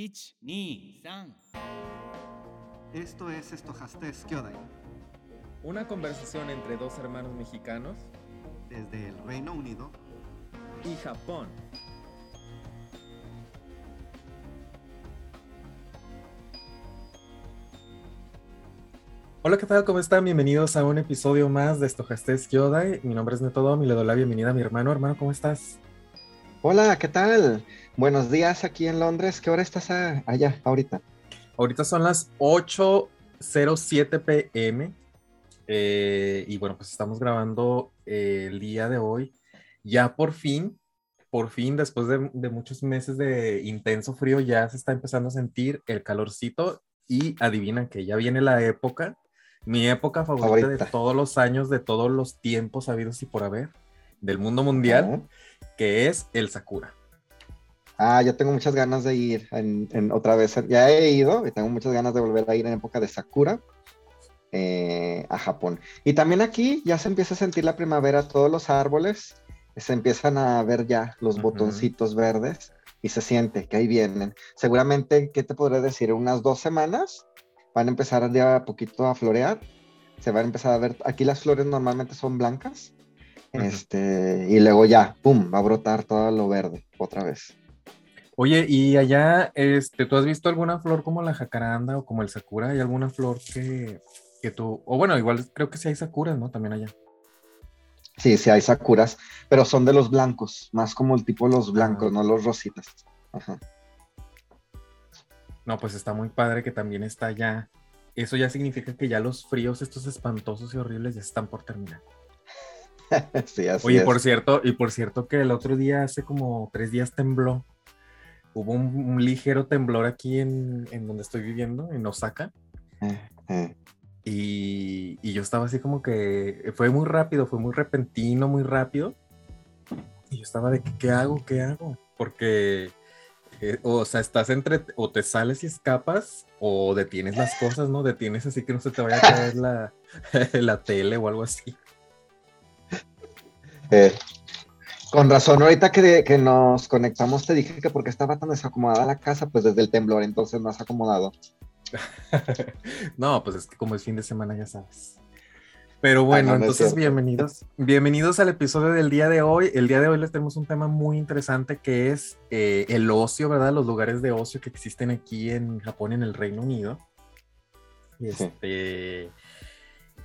1、2、3 Esto es Estojastes Kyodai, Una conversación entre dos hermanos mexicanos desde el Reino Unido. y Japón. Hola, ¿qué tal? ¿Cómo están? Bienvenidos a un episodio más de Estojastes Kyodai. Mi nombre es Netodom y le doy la bienvenida a mi hermano. Hermano, ¿cómo estás? Hola, ¿qué tal? Buenos días aquí en Londres. ¿Qué hora estás a- allá ahorita? Ahorita son las 8.07 pm. eh, y bueno, pues estamos grabando eh, el día de hoy. Ya por fin, por fin, después de, de muchos meses de intenso frío, ya se está empezando a sentir el calorcito. Y adivina que ya viene la época, mi época favorita de todos los años, de todos los tiempos habidos y por haber, del mundo mundial, que es el Sakura. Ah, yo tengo muchas ganas de ir en, en otra vez. Ya he ido y tengo muchas ganas de volver a ir en época de Sakura eh, a Japón. Y también aquí ya se empieza a sentir la primavera, todos los árboles se empiezan a ver ya los Ujú. botoncitos verdes y se siente que ahí vienen. Seguramente, ¿qué te podré decir? Unas dos semanas van a empezar de a poquito a florear. Se van a empezar a ver, aquí las flores normalmente son blancas. Este, y luego ya, pum, va a brotar todo lo verde otra vez. Oye, y allá, este, ¿tú has visto alguna flor como la jacaranda o como el sakura? ¿Hay alguna flor que, que tú, o bueno, igual creo que sí hay sakuras, ¿no? También allá. Sí, sí hay sakuras, pero son de los blancos, más como el tipo de los blancos, Ah. no los rositas. Ajá. No, pues está muy padre que también está allá. Eso ya significa que ya los fríos, estos espantosos y horribles, ya están por terminar. sí, así Oye, es. por cierto, y por cierto que el otro día, hace como tres días tembló. Hubo un, un ligero temblor aquí en, en donde estoy viviendo, en Osaka. Eh, eh. Y, y yo estaba así como que fue muy rápido, fue muy repentino, muy rápido. Y yo estaba de que, ¿qué hago? ¿Qué hago? Porque, eh, o sea, estás entre, o te sales y escapas, o detienes las cosas, ¿no? Detienes así que no se te vaya a caer la, la tele o algo así. Eh, Con razón, ahorita que, que nos conectamos te dije que porque estaba tan desacomodada la casa, pues desde el temblor, entonces no has acomodado. No, pues es que como es fin de semana, ya sabes. Pero bueno, no, no es entonces bienvenidos. Bienvenidos al episodio del día de hoy. El día de hoy les tenemos un tema muy interesante que es eh, el ocio, ¿verdad? Los lugares de ocio que existen aquí en Japón y en el Reino Unido. Sí. este,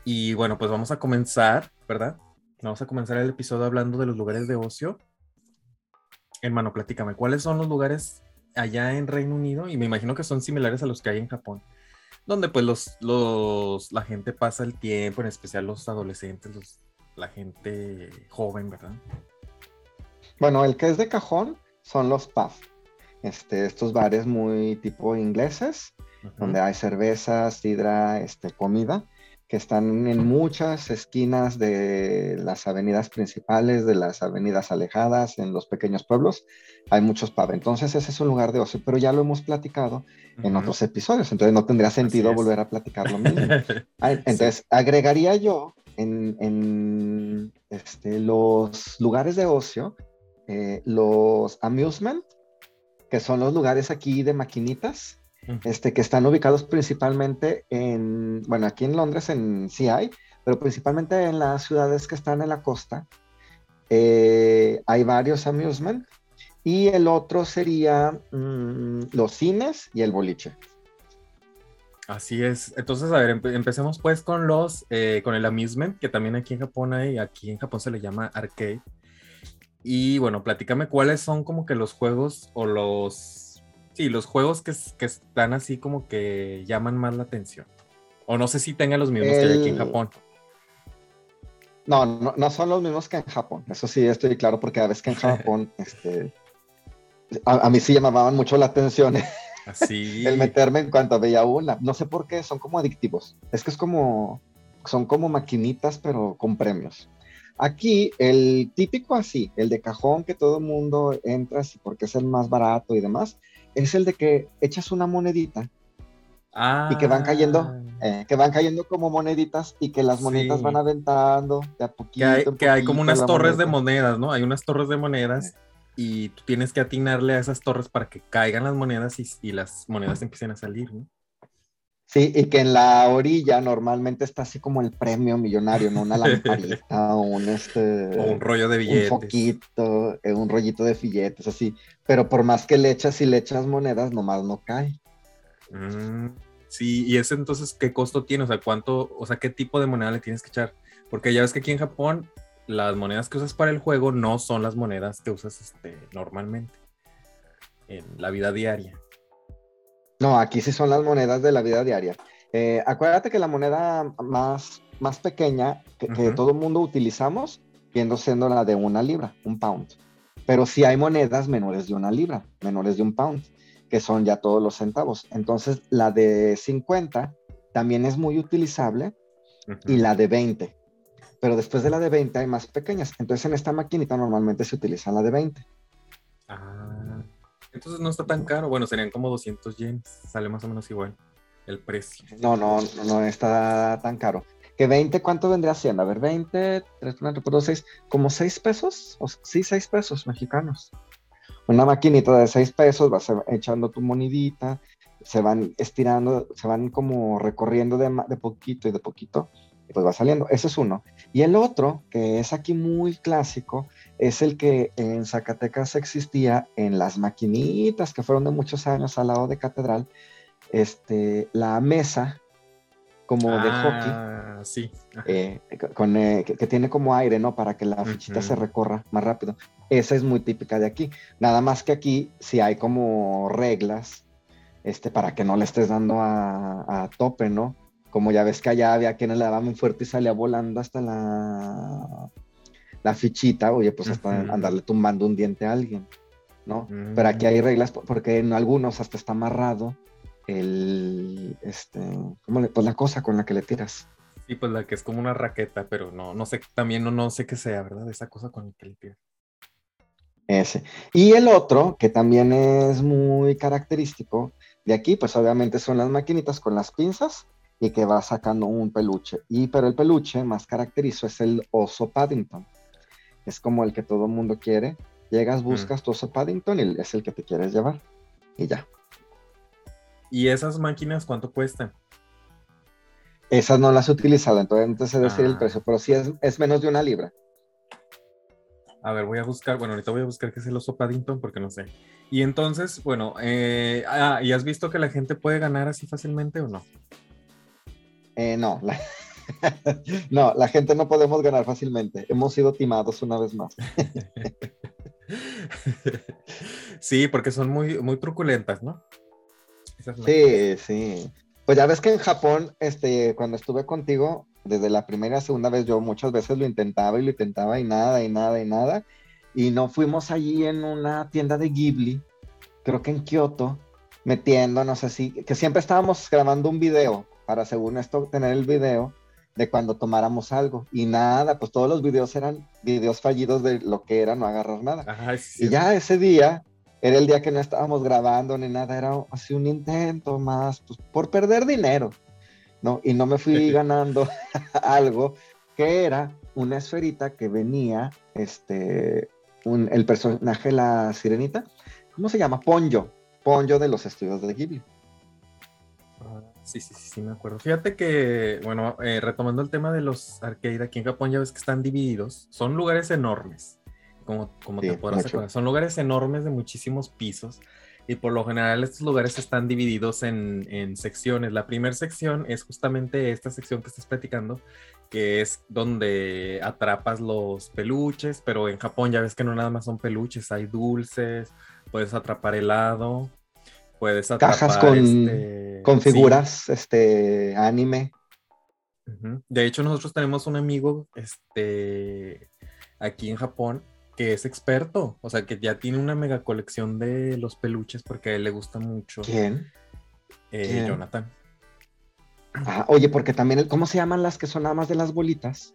y bueno, pues vamos a comenzar, ¿verdad? Vamos a comenzar el episodio hablando de los lugares de ocio. Hermano, platícame, ¿cuáles son los lugares allá en Reino Unido? Y me imagino que son similares a los que hay en Japón donde pues los, los, la gente pasa el tiempo, en especial los adolescentes, los, la gente joven, ¿verdad? Bueno, el que es de cajón son los pub. Este, estos bares muy tipo ingleses, Ujú. donde hay cerveza, sidra, este, comida, que están en muchas esquinas de las avenidas principales, de las avenidas alejadas, en los pequeños pueblos, hay muchos pubs. Entonces ese es un lugar de ocio, pero ya lo hemos platicado en otros episodios, entonces no tendría sentido volver a platicar lo mismo. Entonces, agregaría yo en, en, este, los lugares de ocio, eh, los amusement, que son los lugares aquí de maquinitas. Este, que están ubicados principalmente en, bueno, aquí en Londres en hay, pero principalmente en las ciudades que están en la costa. eh, hay varios amusement. Y el otro sería mm, los cines y el boliche. Así es. Entonces, a ver, empe- empecemos pues con los, eh, con el amusement, que también aquí en Japón hay, aquí en Japón se le llama arcade. Y bueno, platícame cuáles son como que los juegos o los, sí, los juegos que, que están así como que llaman más la atención. O no sé si tengan los mismos que hay aquí en Japón. No, no, no son los mismos que en Japón. Eso sí, estoy claro, porque a veces que en Japón, este, a, a mí sí llamaban mucho la atención Así. el meterme en cuanto veía una. No sé por qué, son como adictivos. Es que es como, son como maquinitas, pero con premios. Aquí, el típico así, el de cajón que todo el mundo entra así porque es el más barato y demás, es el de que echas una monedita y que van cayendo, Ah. eh, que van cayendo como moneditas y que las moneditas Sí. van aventando de a poquito. Que hay, que hay como unas torres de monedas, ¿no? Hay unas torres de monedas y tú tienes que atinarle a esas torres para que caigan las monedas y, y las monedas empiecen a salir, ¿no? Sí, y que en la orilla normalmente está así como el premio millonario, ¿no? Una lamparita o un, este, O un rollo de billetes. un foquito, eh, un rollito de billetes, así. Pero por más que le echas y le echas monedas, nomás no cae. Mm, sí, y ese entonces, ¿qué costo tiene? O sea, ¿cuánto, o sea, qué tipo de moneda le tienes que echar? Porque ya ves que aquí en Japón las monedas que usas para el juego no son las monedas que usas este, normalmente en la vida diaria. No, aquí sí son las monedas de la vida diaria. Eh, acuérdate que la moneda más, más pequeña que, todo el mundo utilizamos, viendo siendo la de una libra, un pound. Pero sí hay monedas menores de una libra, menores de un pound, que son ya todos los centavos. Entonces, la de 50 también es muy utilizable y la de 20. Pero después de la de 20 hay más pequeñas. Entonces, en esta maquinita normalmente se utiliza la de 20. Entonces no está tan caro. Bueno, serían como 200 yens. Sale más o menos igual el precio. No, no, no, no está tan caro. Que 20, ¿cuánto vendría siendo? A ver, 20, 3, 4, 4, 6, como 6 pesos. O, sí, 6 pesos mexicanos. Una maquinita de 6 pesos, vas echando tu monedita, se van estirando, se van como recorriendo de, de poquito y de poquito, y pues va saliendo. Ese es uno. Y el otro, que es aquí muy clásico, es el que en Zacatecas existía en las maquinitas que fueron de muchos años al lado de Catedral, este, la mesa como de hockey, Ah, sí. Ajá. eh, con, eh, que, que tiene como aire, ¿no? Para que la fichita se recorra más rápido. Esa es muy típica de aquí. Nada más que aquí sí hay como reglas, este, para que no le estés dando a, a tope, ¿no? Como ya ves que allá había quienes le daban muy fuerte y salía volando hasta la, la fichita, oye, pues hasta andarle tumbando un diente a alguien, ¿no? Pero aquí Mm. hay reglas po- porque en algunos hasta está amarrado el, este, ¿cómo le, pues la cosa con la que le tiras. Sí, pues la que es como una raqueta, pero no, no sé, también no, no sé qué sea, ¿verdad? Esa cosa con la que le tiras. Ese. Y el otro, que también es muy característico de aquí, pues obviamente son las maquinitas con las pinzas y que va sacando un peluche. Y pero el peluche más caracterizo es el oso Paddington. Es como el que todo el mundo quiere. Llegas, buscas tu oso Paddington y es el que te quieres llevar. Y ya. ¿Y esas máquinas cuánto cuestan? Esas no las he utilizado, entonces no te sé decir el Ah. precio, pero sí es, es menos de una libra. A ver, voy a buscar, bueno, ahorita voy a buscar qué es el oso Paddington porque no sé. Y entonces, bueno, eh, ah, ¿y has visto que la gente puede ganar así fácilmente o no? Eh, no, la... no, la gente no podemos ganar fácilmente. Hemos sido timados una vez más. sí, porque son muy, muy truculentas, ¿no? Esas. Sí, sí. Pues ya ves que en Japón, este, cuando estuve contigo, desde la primera y segunda vez, yo muchas veces lo intentaba y lo intentaba y nada, y nada, y nada. Y no fuimos allí en una tienda de Ghibli, creo que en Kioto, metiéndonos así, que siempre estábamos grabando un video para, según esto, tener el video de cuando tomáramos algo. Y nada, pues todos los videos eran videos fallidos de lo que era no agarrar nada. Ajá, sí, Y ya ese día era el día que no estábamos grabando ni nada, era así un intento más, pues por perder dinero, ¿no? Y no me fui ganando algo que era una esferita que venía, este, un- el personaje, la sirenita, ¿cómo se llama? Ponyo, Ponyo de los estudios de Ghibli. Sí, sí, sí, sí, me acuerdo. Fíjate que, bueno, eh, retomando el tema de los arcade, aquí en Japón ya ves que están divididos. Son lugares enormes, como, como Sí, te podrás acordar. Son lugares enormes de muchísimos pisos. Y por lo general estos lugares están divididos en, en secciones. La primera sección es justamente esta sección que estás platicando, que es donde atrapas los peluches, pero en Japón ya ves que no nada más son peluches, hay dulces, puedes atrapar helado, puedes. Cajas con, este, con sí. figuras, este, anime. De hecho, nosotros tenemos un amigo este, aquí en Japón que es experto, o sea, que ya tiene una mega colección de los peluches porque a él le gusta mucho ¿Quién? eh, quién? Jonathan. Ah, oye, porque también, el- ¿cómo se llaman las que son nada más de las bolitas?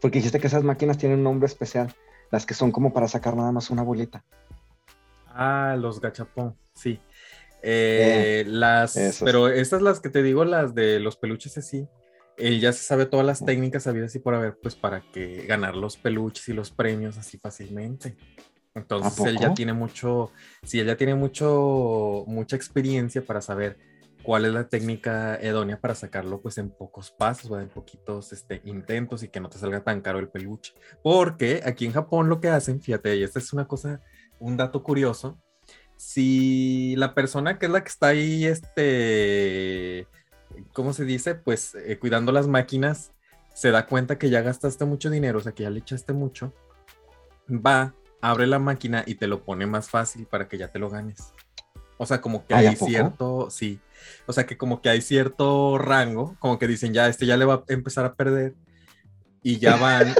Porque dijiste que esas máquinas tienen un nombre especial, las que son como para sacar nada más una bolita. Ah, los gachapón, sí. Eh, las, esas. pero estas las que te digo, las de los peluches así, él ya se sabe todas las técnicas habidas y por haber, pues para que ganar los peluches y los premios así fácilmente. Entonces ¿A él ya tiene mucho, sí, él ya tiene mucho, mucha experiencia para saber cuál es la técnica idónea para sacarlo pues en pocos pasos o en poquitos este, intentos y que no te salga tan caro el peluche. Porque aquí en Japón lo que hacen, fíjate, y esta es una cosa, un dato curioso, si la persona que es la que está ahí, este, ¿cómo se dice? Pues eh, cuidando las máquinas, se da cuenta que ya gastaste mucho dinero, o sea, que ya le echaste mucho, va, abre la máquina y te lo pone más fácil para que ya te lo ganes. O sea, como que Ay, ¿a hay cierto, sí, o sea, que como que hay cierto rango, como que dicen, ya, este ya le va a empezar a perder y ya van,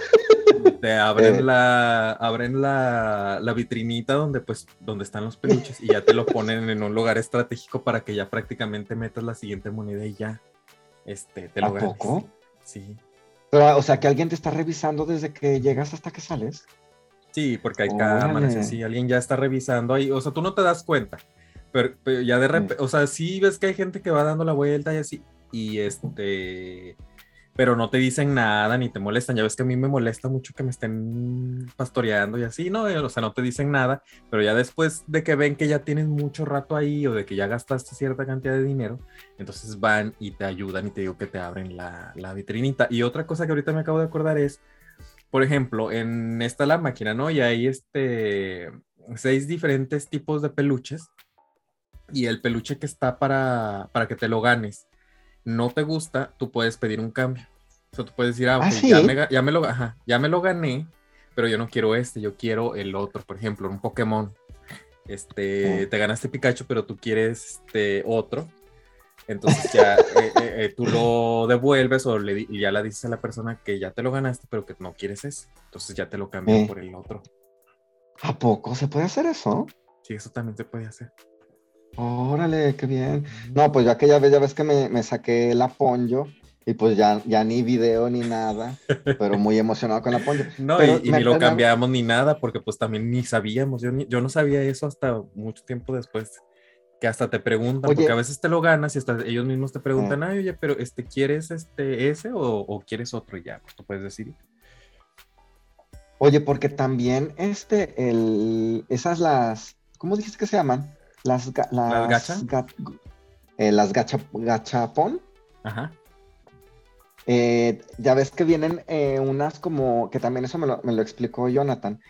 te abren Eh. la, abren la, la vitrinita donde pues, donde están los peluches y ya te lo ponen en un lugar estratégico para que ya prácticamente metas la siguiente moneda y ya, este, te lo ¿A ganes. poco? Sí. Pero, o sea, que alguien te está revisando desde que llegas hasta que sales. Sí, porque hay cámaras así, alguien ya está revisando ahí, o sea, tú no te das cuenta, pero, pero ya de repente, o sea, sí ves que hay gente que va dando la vuelta y así, y este, pero no te dicen nada ni te molestan, ya ves que a mí me molesta mucho que me estén pastoreando y así, ¿no? O sea, no te dicen nada, pero ya después de que ven que ya tienes mucho rato ahí o de que ya gastaste cierta cantidad de dinero, entonces van y te ayudan y te digo que te abren la, la vitrinita. Y otra cosa que ahorita me acabo de acordar es, por ejemplo, en esta la máquina, ¿no? Y hay este seis diferentes tipos de peluches. Y el peluche que está para, para que te lo ganes no te gusta, tú puedes pedir un cambio. O sea, tú puedes decir, ah, ¿Ah, ok, sí? ya, me, ga- ya, me lo, ajá, ya me lo gané, pero yo no quiero este, yo quiero el otro. Por ejemplo, un Pokémon. Este, Mm. te ganaste Pikachu, pero tú quieres este otro. Entonces ya eh, eh, eh, tú lo devuelves o le, y ya le dices a la persona que ya te lo ganaste, pero que no quieres ese. Entonces ya te lo cambian Eh. por el otro. ¿A poco se puede hacer eso? Sí, eso también se puede hacer. Órale, qué bien. No, pues yo aquella vez ya ves que me, me saqué el aponyo y pues ya, ya ni video ni nada, pero muy emocionado con el aponyo. No, Pero y, ni lo cambiamos ni nada, porque pues también ni sabíamos. Yo, ni- yo no sabía eso hasta mucho tiempo después. Que hasta te preguntan, Oye. porque a veces te lo ganas y hasta ellos mismos te preguntan, ay, oye, pero este, ¿quieres este ese o, o quieres otro? Y ya, pues tú puedes decir. Oye, porque también este, el, esas las, ¿cómo dijiste que se llaman? Las, ga- las, gacha? ga- eh, las gacha, gachapón. Ajá. Eh, ya ves que vienen eh, unas como, que también eso me lo, me lo explicó Jonathan,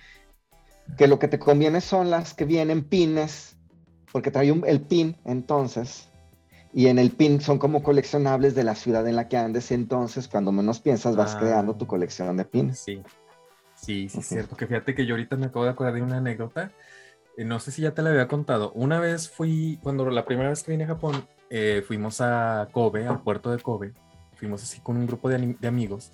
que lo que te conviene son las que vienen pines, porque trae un- el pin entonces, y en el pin son como coleccionables de la ciudad en la que andes, entonces cuando menos piensas vas Ah. creando tu colección de pines. Sí, sí, sí, es cierto. Que fíjate que yo ahorita me acabo de acordar de una anécdota. Eh, no sé si ya te la había contado. Una vez fui, cuando la primera vez que vine a Japón, eh, fuimos a Kobe, al puerto de Kobe. Fuimos así con un grupo de, de amigos.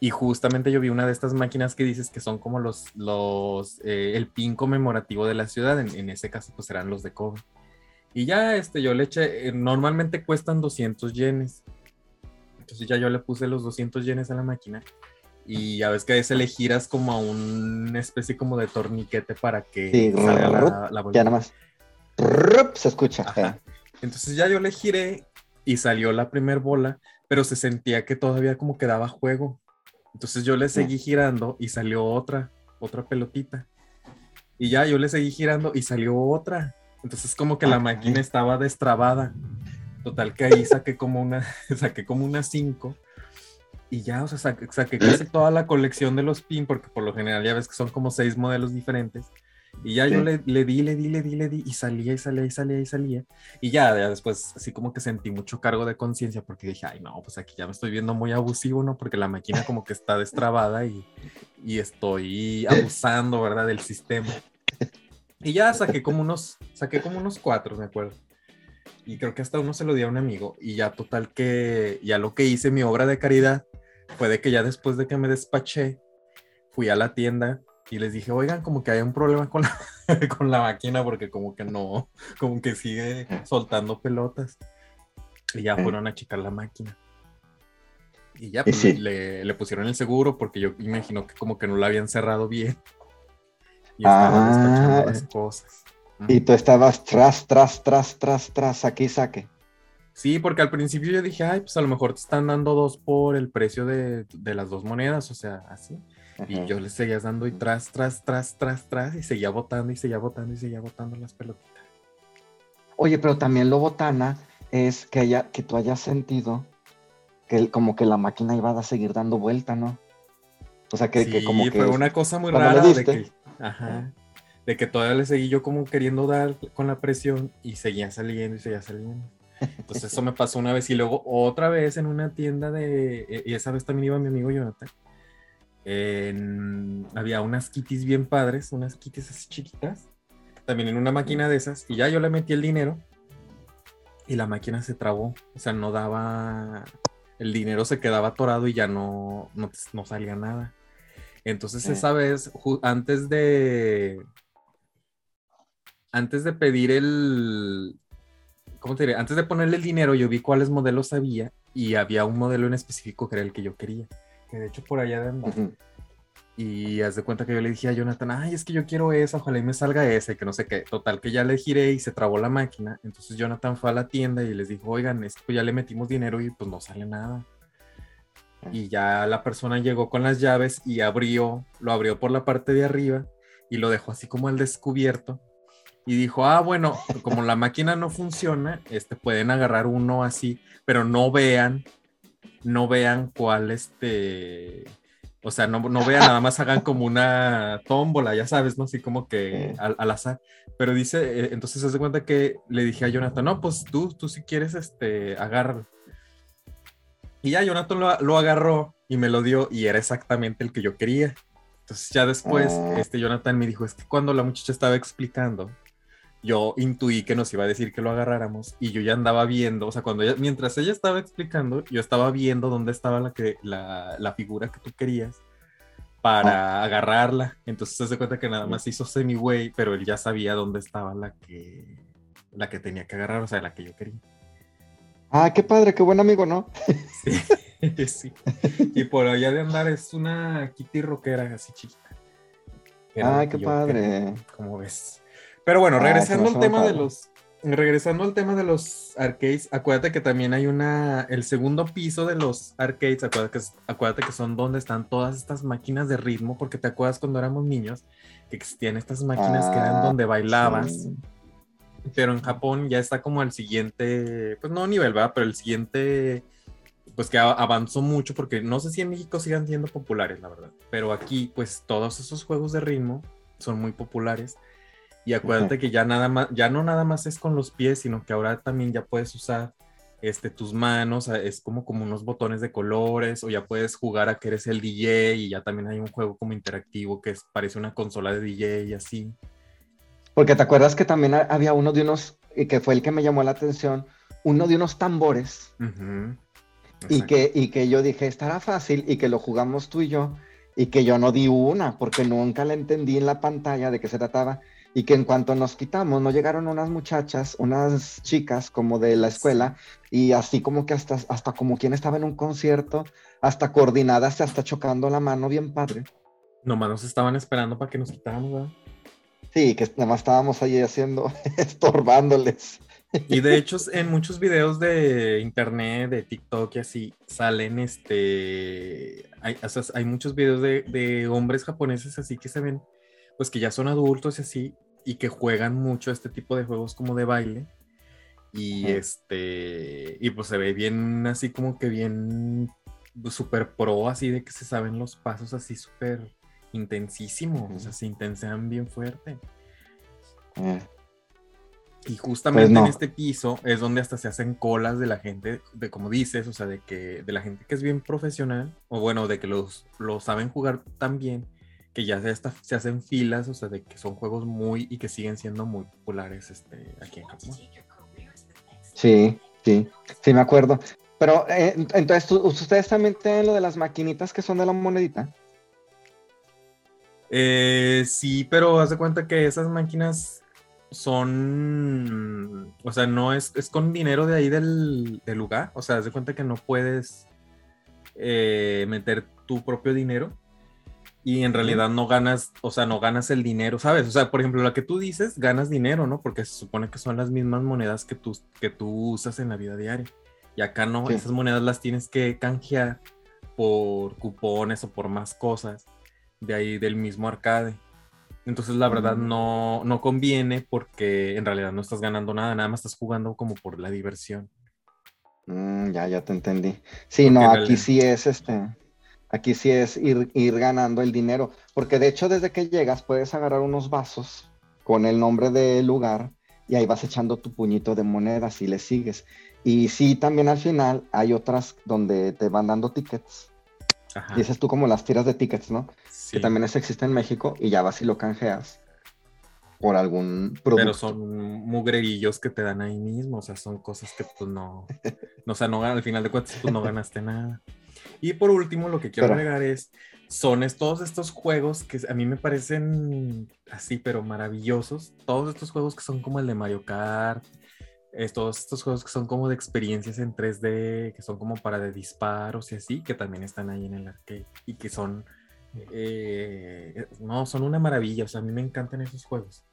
Y justamente yo vi una de estas máquinas que dices que son como los, los eh, el pin conmemorativo de la ciudad. En, en ese caso, pues eran los de Kobe. Y ya, este, yo le eché, eh, normalmente cuestan 200 yenes. Entonces ya yo le puse los 200 yenes a la máquina y ya ves que a veces le giras como a una especie como de torniquete para que Sí, salga la, la Ya bolita. nada más. Rup, se escucha. Ajá. Entonces ya yo le giré y salió la primer bola, pero se sentía que todavía como que daba juego. Entonces yo le seguí girando y salió otra, otra pelotita. Y ya yo le seguí girando y salió otra. Entonces como que la máquina estaba destrabada. Total que ahí saqué como una, saqué como unas cinco. Y ya, o sea, saqué, saqué casi toda la colección de los pin, porque por lo general ya ves que son como seis modelos diferentes. Y ya yo Sí. le, le di, le di, le di, le di, y salía, y salía, y salía, y salía. Y ya, ya después, así como que sentí mucho cargo de conciencia, porque dije, ay, no, pues aquí ya me estoy viendo muy abusivo, ¿no? Porque la máquina como que está destrabada y, y estoy abusando, ¿verdad? Del sistema. Y ya saqué como unos, saqué como unos cuatro, me acuerdo. Y creo que hasta uno se lo di a un amigo. Y ya total que, ya lo que hice, mi obra de caridad, fue de que ya después de que me despaché, fui a la tienda y les dije, oigan, como que hay un problema con la, con la máquina porque como que no, como que sigue soltando pelotas. Y ya fueron a checar la máquina. Y ya pues, sí. le, le pusieron el seguro porque yo imagino que como que no la habían cerrado bien. Y estaban despachando Ah. las cosas. Y tú estabas tras, tras, tras, tras, tras, aquí saque. Sí, porque al principio yo dije, ay, pues a lo mejor te están dando dos por el precio de, de las dos monedas, o sea, así. Y yo le seguía dando y tras, tras, tras, tras, tras, y seguía botando y seguía botando y seguía botando las pelotitas. Oye, pero también lo botana es que, haya, que tú hayas sentido que como que la máquina iba a seguir dando vuelta, ¿no? O sea, que, que sí, como que... fue una cosa muy rara de que, ajá, de que todavía le seguí yo como queriendo dar con la presión y seguía saliendo y seguía saliendo. Entonces eso me pasó una vez y luego otra vez en una tienda de, e- y esa vez también iba mi amigo Jonathan. En- había unas kitties bien padres, unas kitties así chiquitas, también en una máquina de esas y ya yo le metí el dinero y la máquina se trabó, o sea, no daba, el dinero se quedaba atorado y ya no, no, no salía nada. Entonces Eh. esa vez, antes de, antes de pedir el, ¿cómo te diré? Antes de ponerle el dinero, yo vi cuáles modelos había y había un modelo en específico que era el que yo quería. Que de hecho por allá de andar. Ujú. Y haz de cuenta que yo le dije a Jonathan, ay, es que yo quiero esa, ojalá y me salga esa, y que no sé qué. Total, que ya le giré y se trabó la máquina. Entonces Jonathan fue a la tienda y les dijo, oigan, es que pues ya le metimos dinero y pues no sale nada. Y ya la persona llegó con las llaves y abrió, lo abrió por la parte de arriba y lo dejó así como al descubierto. Y dijo, ah, bueno, como la máquina no funciona, este, pueden agarrar uno así, pero no vean, no vean cuál este, o sea, no, no vean, nada más hagan como una tómbola, ya sabes, ¿no? Así como que al, al azar. Pero dice, eh, entonces se hace cuenta que le dije a Jonathan, no, pues tú, tú si quieres, este, agárralo. Y ya Jonathan lo, lo agarró y me lo dio y era exactamente el que yo quería. Entonces ya después, Ah. este Jonathan me dijo, es que cuando la muchacha estaba explicando, yo intuí que nos iba a decir que lo agarráramos y yo ya andaba viendo, o sea, cuando ella- mientras ella estaba explicando, yo estaba viendo dónde estaba la, que, la, la figura que tú querías para agarrarla. Entonces se hace cuenta que nada más hizo semi way, pero él ya sabía dónde estaba la que la que tenía que agarrar, o sea, la que yo quería. Ah, qué padre, qué buen amigo, ¿no? Sí, sí. Y por allá de andar es una kitty rockera así chiquita. Era que qué padre. quería, Como ves. Pero bueno, Ah, regresando al tema de los. Regresando al tema de los arcades, acuérdate que también hay una. El segundo piso de los arcades, acuérdate que, acuérdate que son donde están todas estas máquinas de ritmo, porque te acuerdas cuando éramos niños que existían estas máquinas que eran Ah, donde bailabas. Sí. Pero en Japón ya está como el siguiente, pues no nivel, ¿verdad? Pero el siguiente, pues que avanzó mucho, porque no sé si en México sigan siendo populares, la verdad. Pero aquí, pues todos esos juegos de ritmo son muy populares. Y acuérdate que ya nada más, ya no nada más es con los pies, sino que ahora también ya puedes usar este, tus manos, a- es como, como unos botones de colores, o ya puedes jugar a que eres el DJ, y ya también hay un juego como interactivo que es, parece una consola de DJ y así. Porque te acuerdas que también ha- había uno de unos, y que fue el que me llamó la atención, uno de unos tambores, y que, y que yo dije, estará fácil, y que lo jugamos tú y yo, y que yo no di una, porque nunca la entendí en la pantalla de qué se trataba, y que en cuanto nos quitamos, no llegaron unas muchachas, unas chicas como de la escuela, y así como que hasta, hasta como quien estaba en un concierto, hasta coordinadas, hasta chocando la mano, bien padre. Nomás nos estaban esperando para que nos quitáramos, ¿verdad? Sí, que nada más estábamos ahí haciendo, estorbándoles. Y de hecho, en muchos videos de internet, de TikTok y así, salen este. Hay, o sea, hay muchos videos de, de hombres japoneses así que se ven, pues que ya son adultos y así, y que juegan mucho este tipo de juegos como de baile. Y este. Y pues se ve bien, así como que bien. Super pro, así de que se saben los pasos así súper intensísimos. O sea, se intensean bien fuerte. Eh, Y justamente Pues no. en este piso es donde hasta se hacen colas de la gente, de como dices, o sea, de que de la gente que es bien profesional, o bueno, de que los, los saben jugar tan bien, que ya se, hasta, se hacen filas, o sea, de que son juegos muy y que siguen siendo muy populares este, aquí en Japón. Sí, sí, sí, me acuerdo. Pero eh, entonces, ¿tú- ¿ustedes también tienen lo de las maquinitas que son de la monedita? Eh, sí, pero haz de cuenta que esas máquinas son, o sea, no es, es con dinero de ahí del, del lugar, o sea, haz de cuenta que no puedes eh, meter tu propio dinero y en realidad no ganas, o sea, no ganas el dinero, ¿sabes? O sea, por ejemplo, la que tú dices, ganas dinero, ¿no? Porque se supone que son las mismas monedas que tú, que tú usas en la vida diaria. Y acá no, Sí. esas monedas las tienes que canjear por cupones o por más cosas. de ahí del mismo arcade. Entonces, la verdad, Mm. no, no conviene porque en realidad no estás ganando nada, nada más estás jugando como por la diversión. Mm, ya, ya te entendí. Sí, Porque no, aquí realidad- sí es este, aquí sí es ir, ir ganando el dinero, porque de hecho desde que llegas puedes agarrar unos vasos con el nombre del lugar y ahí vas echando tu puñito de monedas y le sigues. Y sí, también al final hay otras donde te van dando tickets. Ajá. Dices tú como las tiras de tickets, ¿no? sí. Que también eso existe en México y ya vas y lo canjeas por algún producto. Pero son mugrerillos que te dan ahí mismo, o sea, son cosas que pues no, no, o sea, no, al final de cuentas pues no ganaste nada. Y por último, lo que quiero agregar es, son es- todos estos juegos que a mí me parecen así, pero maravillosos, todos estos juegos que son como el de Mario Kart, es- todos estos juegos que son como de experiencias en 3D, que son como para de disparos y así, que también están ahí en el arcade y que son, eh, no, son una maravilla, o sea, a mí me encantan esos juegos.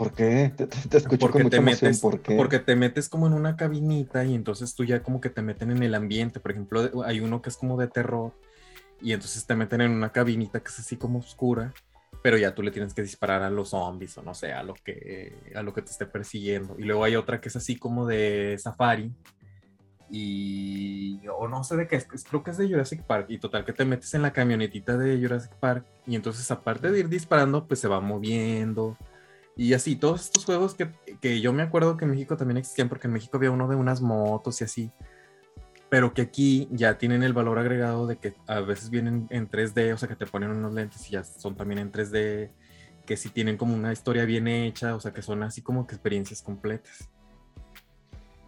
¿Por qué? Te, te- escucho porque con mucha te emoción. metes, ¿Por qué? porque te metes como en una cabinita y entonces tú ya como que te meten en el ambiente. Por ejemplo, hay uno que es como de terror y entonces te meten en una cabinita que es así como oscura, pero ya tú le tienes que disparar a los zombies o no sé, a lo que a lo que te esté persiguiendo. Y luego hay otra que es así como de safari y o no sé de qué es- creo que es de Jurassic Park y total que te metes en la camionetita de Jurassic Park y entonces aparte de ir disparando pues se va moviendo y así, todos estos juegos que, que yo me acuerdo que en México también existían, porque en México había uno de unas motos y así, pero que aquí ya tienen el valor agregado de que a veces vienen en 3D, o sea, que te ponen unos lentes y ya son también en 3D, que sí tienen como una historia bien hecha, o sea, que son así como que experiencias completas.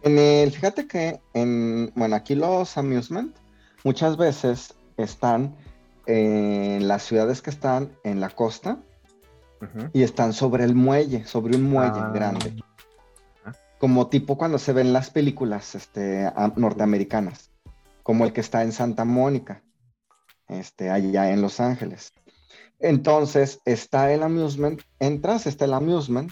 En el, fíjate que en, bueno, aquí los amusement muchas veces están en las ciudades que están en la costa Y están sobre el muelle, sobre un muelle Ah. grande, Ajá. como tipo cuando se ven las películas este, norteamericanas, como el que está en Santa Mónica, este, allá en Los Ángeles. Entonces está el amusement, entras, está el amusement,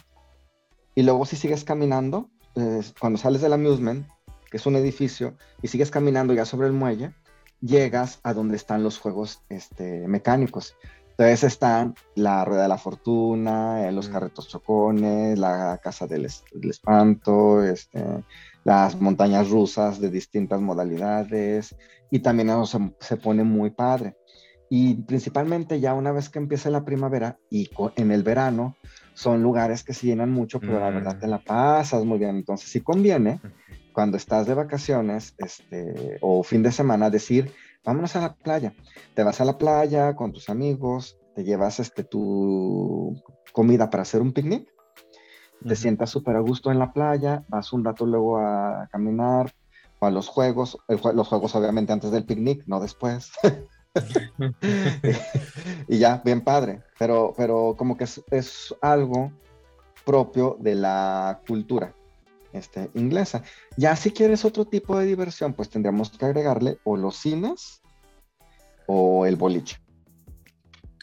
y luego si sigues caminando, eh, cuando sales del amusement, que es un edificio, y sigues caminando ya sobre el muelle, llegas a donde están los juegos este, mecánicos. Entonces están la Rueda de la Fortuna, eh, los Mm. carretos chocones, la Casa del, Es- del Espanto, este, las montañas rusas de distintas modalidades, y también eso se, se pone muy padre. Y principalmente ya una vez que empieza la primavera y en el verano, son lugares que se llenan mucho, pero la verdad Mm. te la pasas muy bien. Entonces sí conviene cuando estás de vacaciones este, o fin de semana decir, vámonos a la playa. Te vas a la playa con tus amigos, te llevas este, tu comida para hacer un picnic, te sientas súper a gusto en la playa, vas un rato luego a caminar o a los juegos, jue- los juegos obviamente antes del picnic, no después. y ya, bien padre, pero, pero como que es, es algo propio de la cultura este, inglesa. Ya si quieres otro tipo de diversión, pues tendríamos que agregarle o los cines o el boliche.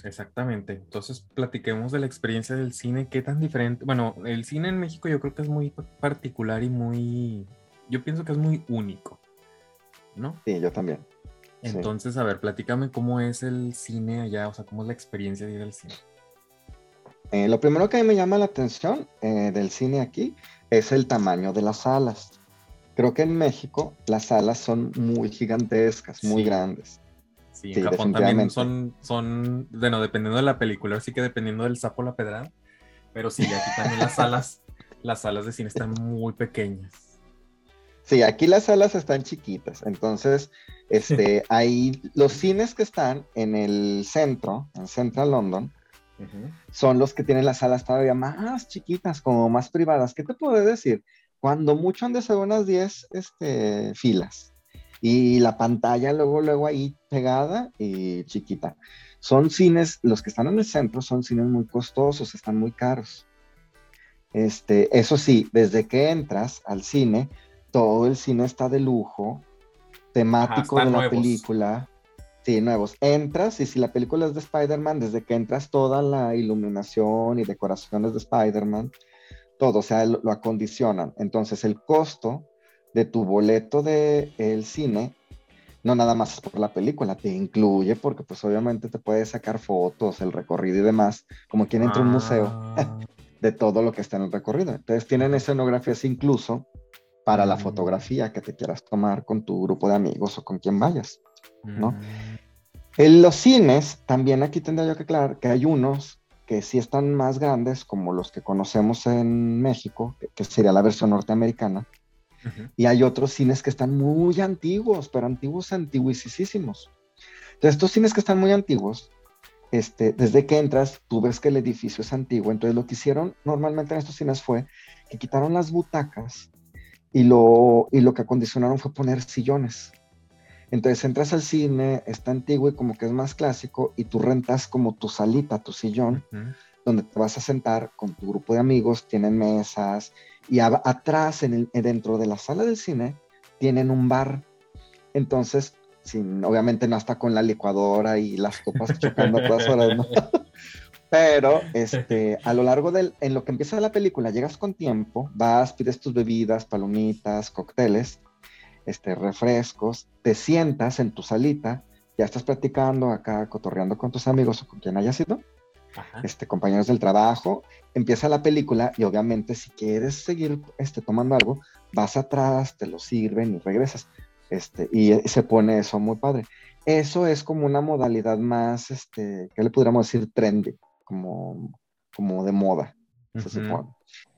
Exactamente. Entonces, platiquemos de la experiencia del cine. ¿Qué tan diferente? Bueno, el cine en México yo creo que es muy pa- particular y muy... Yo pienso que es muy único, ¿no? Sí, yo también. Sí. Entonces, a ver, platícame cómo es el cine allá, o sea, cómo es la experiencia de ir al cine. Eh, lo primero que a mí me llama la atención eh, del cine aquí es el tamaño de las salas. Creo que en México las salas son muy gigantescas, muy Sí. grandes. Sí, en Sí, Japón también son, son, bueno, dependiendo de la película, así que dependiendo del sapo la pedrada, pero sí, aquí también las salas, las salas de cine están muy pequeñas. Sí, aquí las salas están chiquitas, entonces este, hay los cines que están en el centro, en Central London, son los que tienen las salas todavía más chiquitas, como más privadas. ¿Qué te puedo decir? Cuando mucho han de ser unas 10 este, filas y la pantalla luego, luego ahí pegada y chiquita. Son cines, los que están en el centro son cines muy costosos, están muy caros. Este, eso sí, desde que entras al cine, todo el cine está de lujo, temático Ajá, de la nuevos. película. Sí, nuevos. Entras y si la película es de Spider-Man, desde que entras toda la iluminación y decoraciones de Spider-Man, todo, o sea, lo, lo acondicionan. Entonces el costo de tu boleto del el cine no nada más es por la película, te incluye porque pues obviamente te puedes sacar fotos, el recorrido y demás, como quien entra a un museo Ah, de todo lo que está en el recorrido. Entonces tienen escenografías incluso para la Mm. fotografía que te quieras tomar con tu grupo de amigos o con quien vayas. ¿no? mm, En los cines, también aquí tendría yo que aclarar que hay unos que sí están más grandes, como los que conocemos en México, que- sería la versión norteamericana, y hay otros cines que están muy antiguos, pero antiguos, antiguísimos. Entonces, estos cines que están muy antiguos, este, desde que entras, tú ves que el edificio es antiguo. Entonces, lo que hicieron normalmente en estos cines fue que quitaron las butacas y lo, y lo que acondicionaron fue poner sillones. Entonces, entras al cine, está antiguo y como que es más clásico, y tú rentas como tu salita, tu sillón, donde te vas a sentar con tu grupo de amigos, tienen mesas y a- atrás, en el, dentro de la sala del cine, tienen un bar. Entonces, sin, obviamente no está con la licuadora y las copas chocando a todas horas, ¿no? Pero este, a lo largo del, en lo que empieza la película, llegas con tiempo, vas, pides tus bebidas, palomitas, cócteles, este, refrescos, te sientas en tu salita, ya estás platicando acá, cotorreando con tus amigos o con quien haya sido, Ajá. este, compañeros del trabajo, empieza la película y obviamente si quieres seguir este, tomando algo, vas atrás, te lo sirven y regresas. Este, y se pone eso muy padre. Eso es como una modalidad más, este, ¿qué le podríamos decir? Trendy, como, como de moda, se Ujú. supone.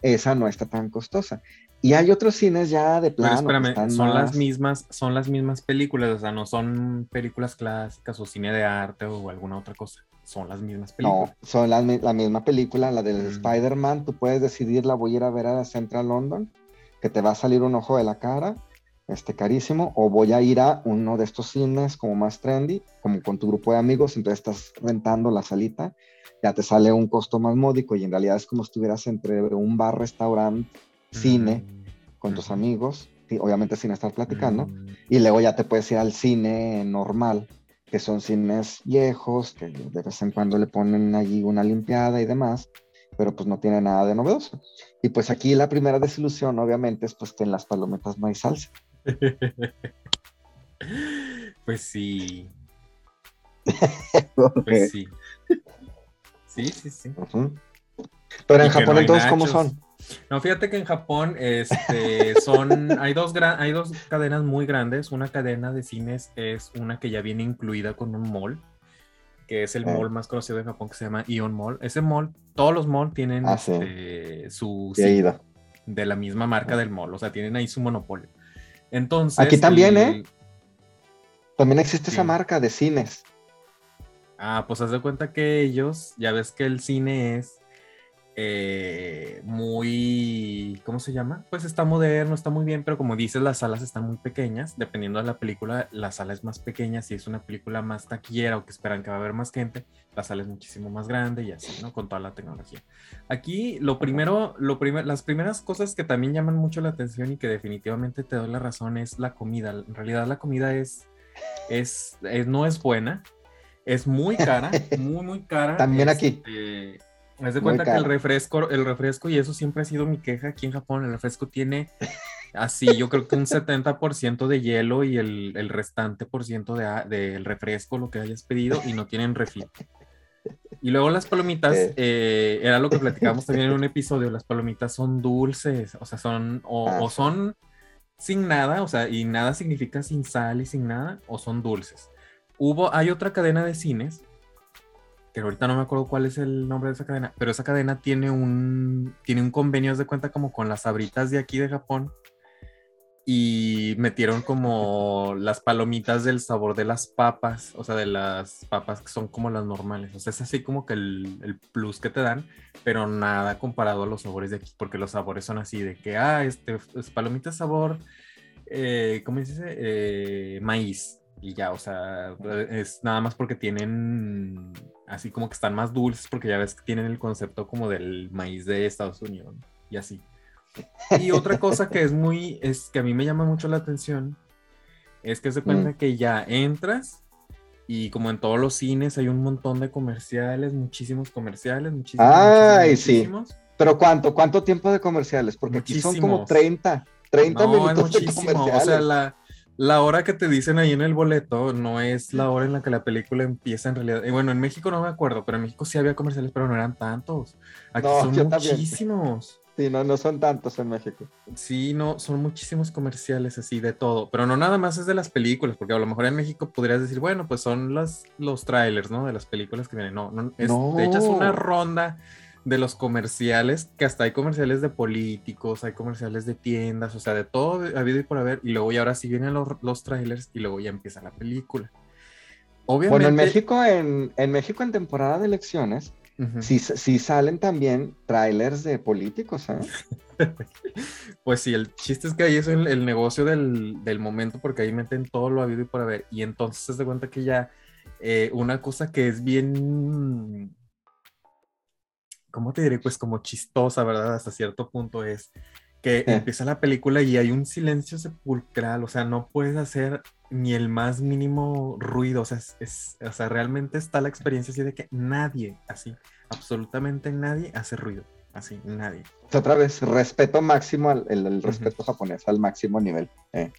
Esa no está tan costosa. Y hay otros cines ya de Pero plano. que espérame, están son las mismas, son las mismas películas, o sea, no son películas clásicas o cine de arte o alguna otra cosa. Son las mismas películas. No, son la misma película, la del Mm. Spider-Man. Tú puedes decidir, la voy a ir a ver a Central London, que te va a salir un ojo de la cara, este carísimo, o voy a ir a uno de estos cines como más trendy, como con tu grupo de amigos, entonces estás rentando la salita, ya te sale un costo más módico y en realidad es como si estuvieras entre un bar, restaurante, cine, con tus amigos, y obviamente sin estar platicando. Y luego ya te puedes ir al cine normal, que son cines viejos, que de vez en cuando le ponen allí una limpiada y demás, pero pues no tiene nada de novedoso. Y pues aquí la primera desilusión, obviamente, es pues que en las palomitas no hay salsa. Pues sí, pues sí. Sí, sí, sí. Pero Y en Japón no entonces, ¿cómo son? No, fíjate que en Japón este, son, hay, dos gran, hay dos cadenas muy grandes. Una cadena de cines es una que ya viene incluida con un mall, que es el Ah. mall más conocido de Japón que se llama Ion Mall. Ese mall, todos los malls tienen Ah, sí. este, su Sí, de la misma marca del mall, o sea, tienen ahí su monopolio. Entonces, Aquí también, el- ¿eh? También existe Sí. esa marca de cines. Ah, pues haz de cuenta que ellos, ya ves que el cine es eh, muy, ¿cómo se llama? Pues está moderno, está muy bien, pero como dices, las salas están muy pequeñas. Dependiendo de la película, la sala es más pequeña. Si es una película más taquillera o que esperan que va a haber más gente, la sala es muchísimo más grande y así, ¿no? Con toda la tecnología. Aquí, lo primero, lo primer, las primeras cosas que también llaman mucho la atención y que definitivamente te doy la razón es la comida. En realidad, la comida es, es, es- no es buena. Es muy cara, muy, muy cara. También aquí. Este, Haz de cuenta que el refresco, el refresco, y eso siempre ha sido mi queja aquí en Japón, el refresco tiene así, yo creo que un 70% de hielo y el, el restante por ciento de del refresco, lo que hayas pedido, y no tienen refil. Y luego las palomitas, Eh. era lo que platicábamos también en un episodio, las palomitas son dulces, o sea, son, o, Ah, o sí. son sin nada, o sea, y nada significa sin sal y sin nada, o son dulces. Hubo, hay otra cadena de cines, que ahorita no me acuerdo cuál es el nombre de esa cadena, pero esa cadena tiene un, tiene un convenio, de cuenta, como con las sabritas de aquí de Japón, y metieron como las palomitas del sabor de las papas, o sea, de las papas que son como las normales. O sea, es así como que el, el plus que te dan, pero nada comparado a los sabores de aquí, porque los sabores son así de que, ah, este es palomita sabor, eh, ¿cómo se dice? Eh, maíz. Y ya, o sea, es nada más porque tienen así como que están más dulces, porque ya ves que tienen el concepto como del maíz de Estados Unidos, ¿no? y así. Y otra cosa que es muy, es que a mí me llama mucho la atención, es que se cuenta Mm. que ya entras y como en todos los cines hay un montón de comerciales, muchísimos comerciales, muchísimos. Ay, muchísimos, sí. muchísimos. Pero ¿cuánto? ¿Cuánto tiempo de comerciales? Porque aquí son como Muchísimos. 30, 30 No, es minutos de muchísimo. O comerciales. sea, la, la hora que te dicen ahí en el boleto no es la hora en la que la película empieza en realidad. Y bueno, en México no me acuerdo, pero en México sí había comerciales, pero no eran tantos. Aquí No, son también. muchísimos. Sí, no, no son tantos en México. Sí, no, son muchísimos comerciales así de todo, pero no nada más es de las películas, porque a lo mejor en México podrías decir, bueno, pues son las, los trailers, ¿no? De las películas que vienen. No, no, es, No. hecho es una ronda de los comerciales, que hasta hay comerciales de políticos, hay comerciales de tiendas, o sea, de todo ha habido y por haber, y luego y ahora sí vienen los, los trailers y luego ya empieza la película. Obviamente. Bueno, en México, en, en México en temporada de elecciones, sí, sí salen también trailers de políticos, ¿eh? Pues sí, el chiste es que ahí es el, el negocio del, del momento porque ahí meten todo lo habido y por haber. Y entonces se da cuenta que ya eh, una cosa que es bien, ¿cómo te diré? Pues como chistosa, ¿verdad? Hasta cierto punto es que empieza la película y hay un silencio sepulcral, o sea, no puedes hacer ni el más mínimo ruido, o sea, es, es- o sea, realmente está la experiencia así de que nadie, así, absolutamente nadie hace ruido, así, nadie. Otra vez, respeto máximo, al, el, el respeto japonés al máximo nivel. ¿eh?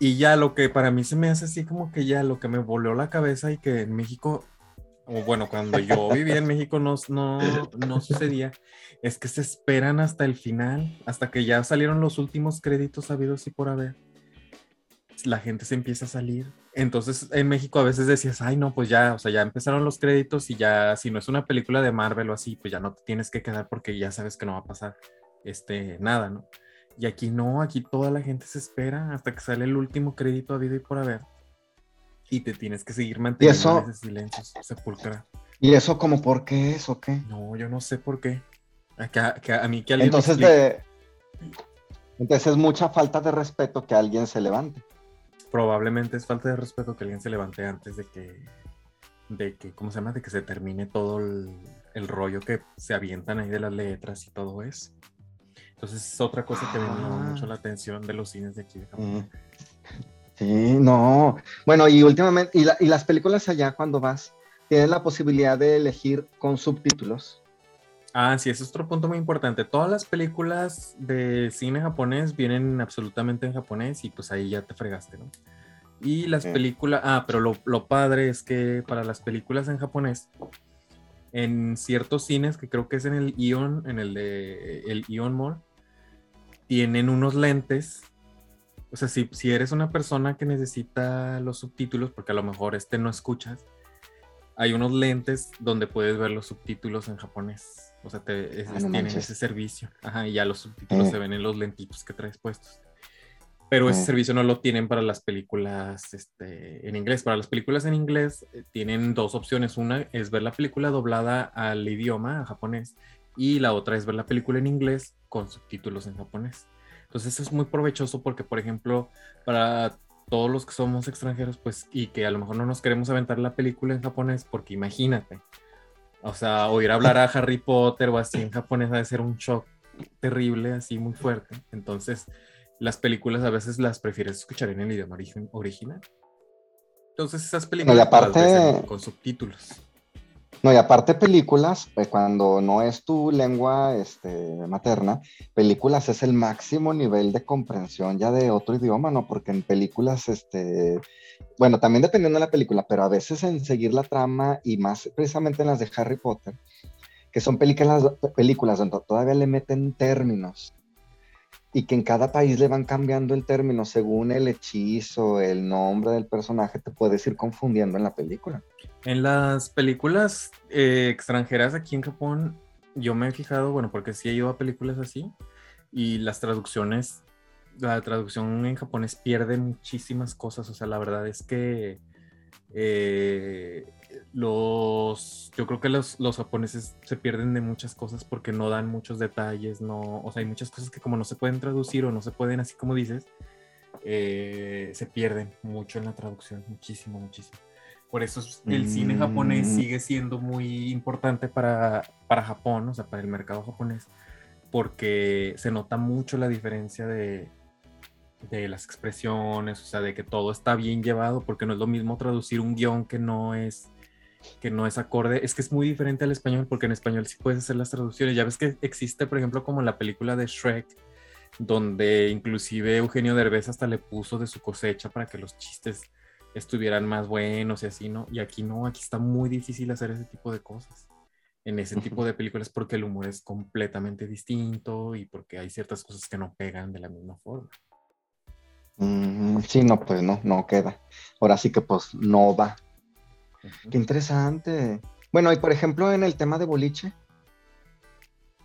Y ya lo que para mí se me hace así como que ya lo que me voló la cabeza y que en México, bueno, cuando yo vivía en México no, no, no sucedía, es que se esperan hasta el final, hasta que ya salieron los últimos créditos habidos y por haber. La gente se empieza a salir. Entonces en México a veces decías, ay no, pues ya, o sea, ya empezaron los créditos y ya, si no es una película de Marvel o así, pues ya no te tienes que quedar porque ya sabes que no va a pasar este, nada, ¿no? Y aquí no, aquí toda la gente se espera hasta que sale el último crédito habido y por haber. Y te tienes que seguir manteniendo eso- ese silencio sepulcral. ¿Y eso como por qué es o qué? No, yo no sé por qué. Acá, a mí que alguien Entonces, de, entonces es mucha falta de respeto que alguien se levante. probablemente es falta de respeto que alguien se levante antes de que, de que, ¿cómo se llama? De que se termine todo el, el rollo que se avientan ahí de las letras y todo eso. Entonces es otra cosa que me llamó Ah. mucho la atención de los cines de aquí de Japón. Mm. Sí, no. Bueno, y últimamente, y, la- y las películas allá cuando vas, tienes la posibilidad de elegir con subtítulos. Ah, sí, ese es otro punto muy importante. Todas las películas de cine japonés vienen absolutamente en japonés y pues ahí ya te fregaste, ¿no? Y las películas, ah, pero lo, lo padre es que para las películas en japonés, en ciertos cines, que creo que es en el Ion, en el de el Ion Mall, tienen unos lentes. O sea, si, si eres una persona que necesita los subtítulos, porque a lo mejor este no escuchas, hay unos lentes donde puedes ver los subtítulos en japonés. O sea, te, es- Ah, no tienen manches. ese servicio. Ajá, y ya los subtítulos Eh. se ven en los lentitos que traes puestos. Pero ese Eh. servicio no lo tienen para las películas este, en inglés. Para las películas en inglés eh, tienen dos opciones. Una es ver la película doblada al idioma, a japonés, y la otra es ver la película en inglés con subtítulos en japonés. Entonces eso es muy provechoso porque, por ejemplo, para todos los que somos extranjeros, pues, y que a lo mejor no nos queremos aventar la película en japonés, porque imagínate, o sea, oír hablar a Harry Potter o así en japonés ha de ser un shock terrible, así muy fuerte. Entonces, las películas a veces las prefieres escuchar en el idioma original. Entonces, esas películas y las aparte- ves en- con subtítulos. No, y aparte películas, pues, cuando no es tu lengua este, materna, películas es el máximo nivel de comprensión ya de otro idioma, ¿no? Porque en películas, este, bueno, también dependiendo de la película, pero a veces en seguir la trama y más precisamente en las de Harry Potter, que son películas, películas donde todavía le meten términos y que en cada país le van cambiando el término según el hechizo, el nombre del personaje, te puedes ir confundiendo en la película. En las películas eh, extranjeras aquí en Japón, yo me he fijado, bueno, porque sí he ido a películas así, y las traducciones, la traducción en japonés pierde muchísimas cosas, o sea, la verdad es que eh, los, yo creo que los, los japoneses se pierden de muchas cosas porque no dan muchos detalles, no, o sea, hay muchas cosas que como no se pueden traducir o no se pueden, así como dices, eh, se pierden mucho en la traducción, muchísimo, muchísimo. Por eso es- el cine japonés Mm. sigue siendo muy importante para, para Japón, o sea, para el mercado japonés, porque se nota mucho la diferencia de, de las expresiones, o sea, de que todo está bien llevado, porque no es lo mismo traducir un guion que no es que no es acorde, es que es muy diferente al español, porque en español sí puedes hacer las traducciones. Ya ves que existe, por ejemplo, como la película de Shrek, donde inclusive Eugenio Derbez hasta le puso de su cosecha para que los chistes estuvieran más buenos y así, ¿no? Y aquí no, aquí está muy difícil hacer ese tipo de cosas en ese tipo de películas porque el humor es completamente distinto y porque hay ciertas cosas que no pegan de la misma forma. Mm, sí, no, pues no, no queda. Ahora sí que pues no va. Qué interesante. Bueno, y por ejemplo en el tema de boliche.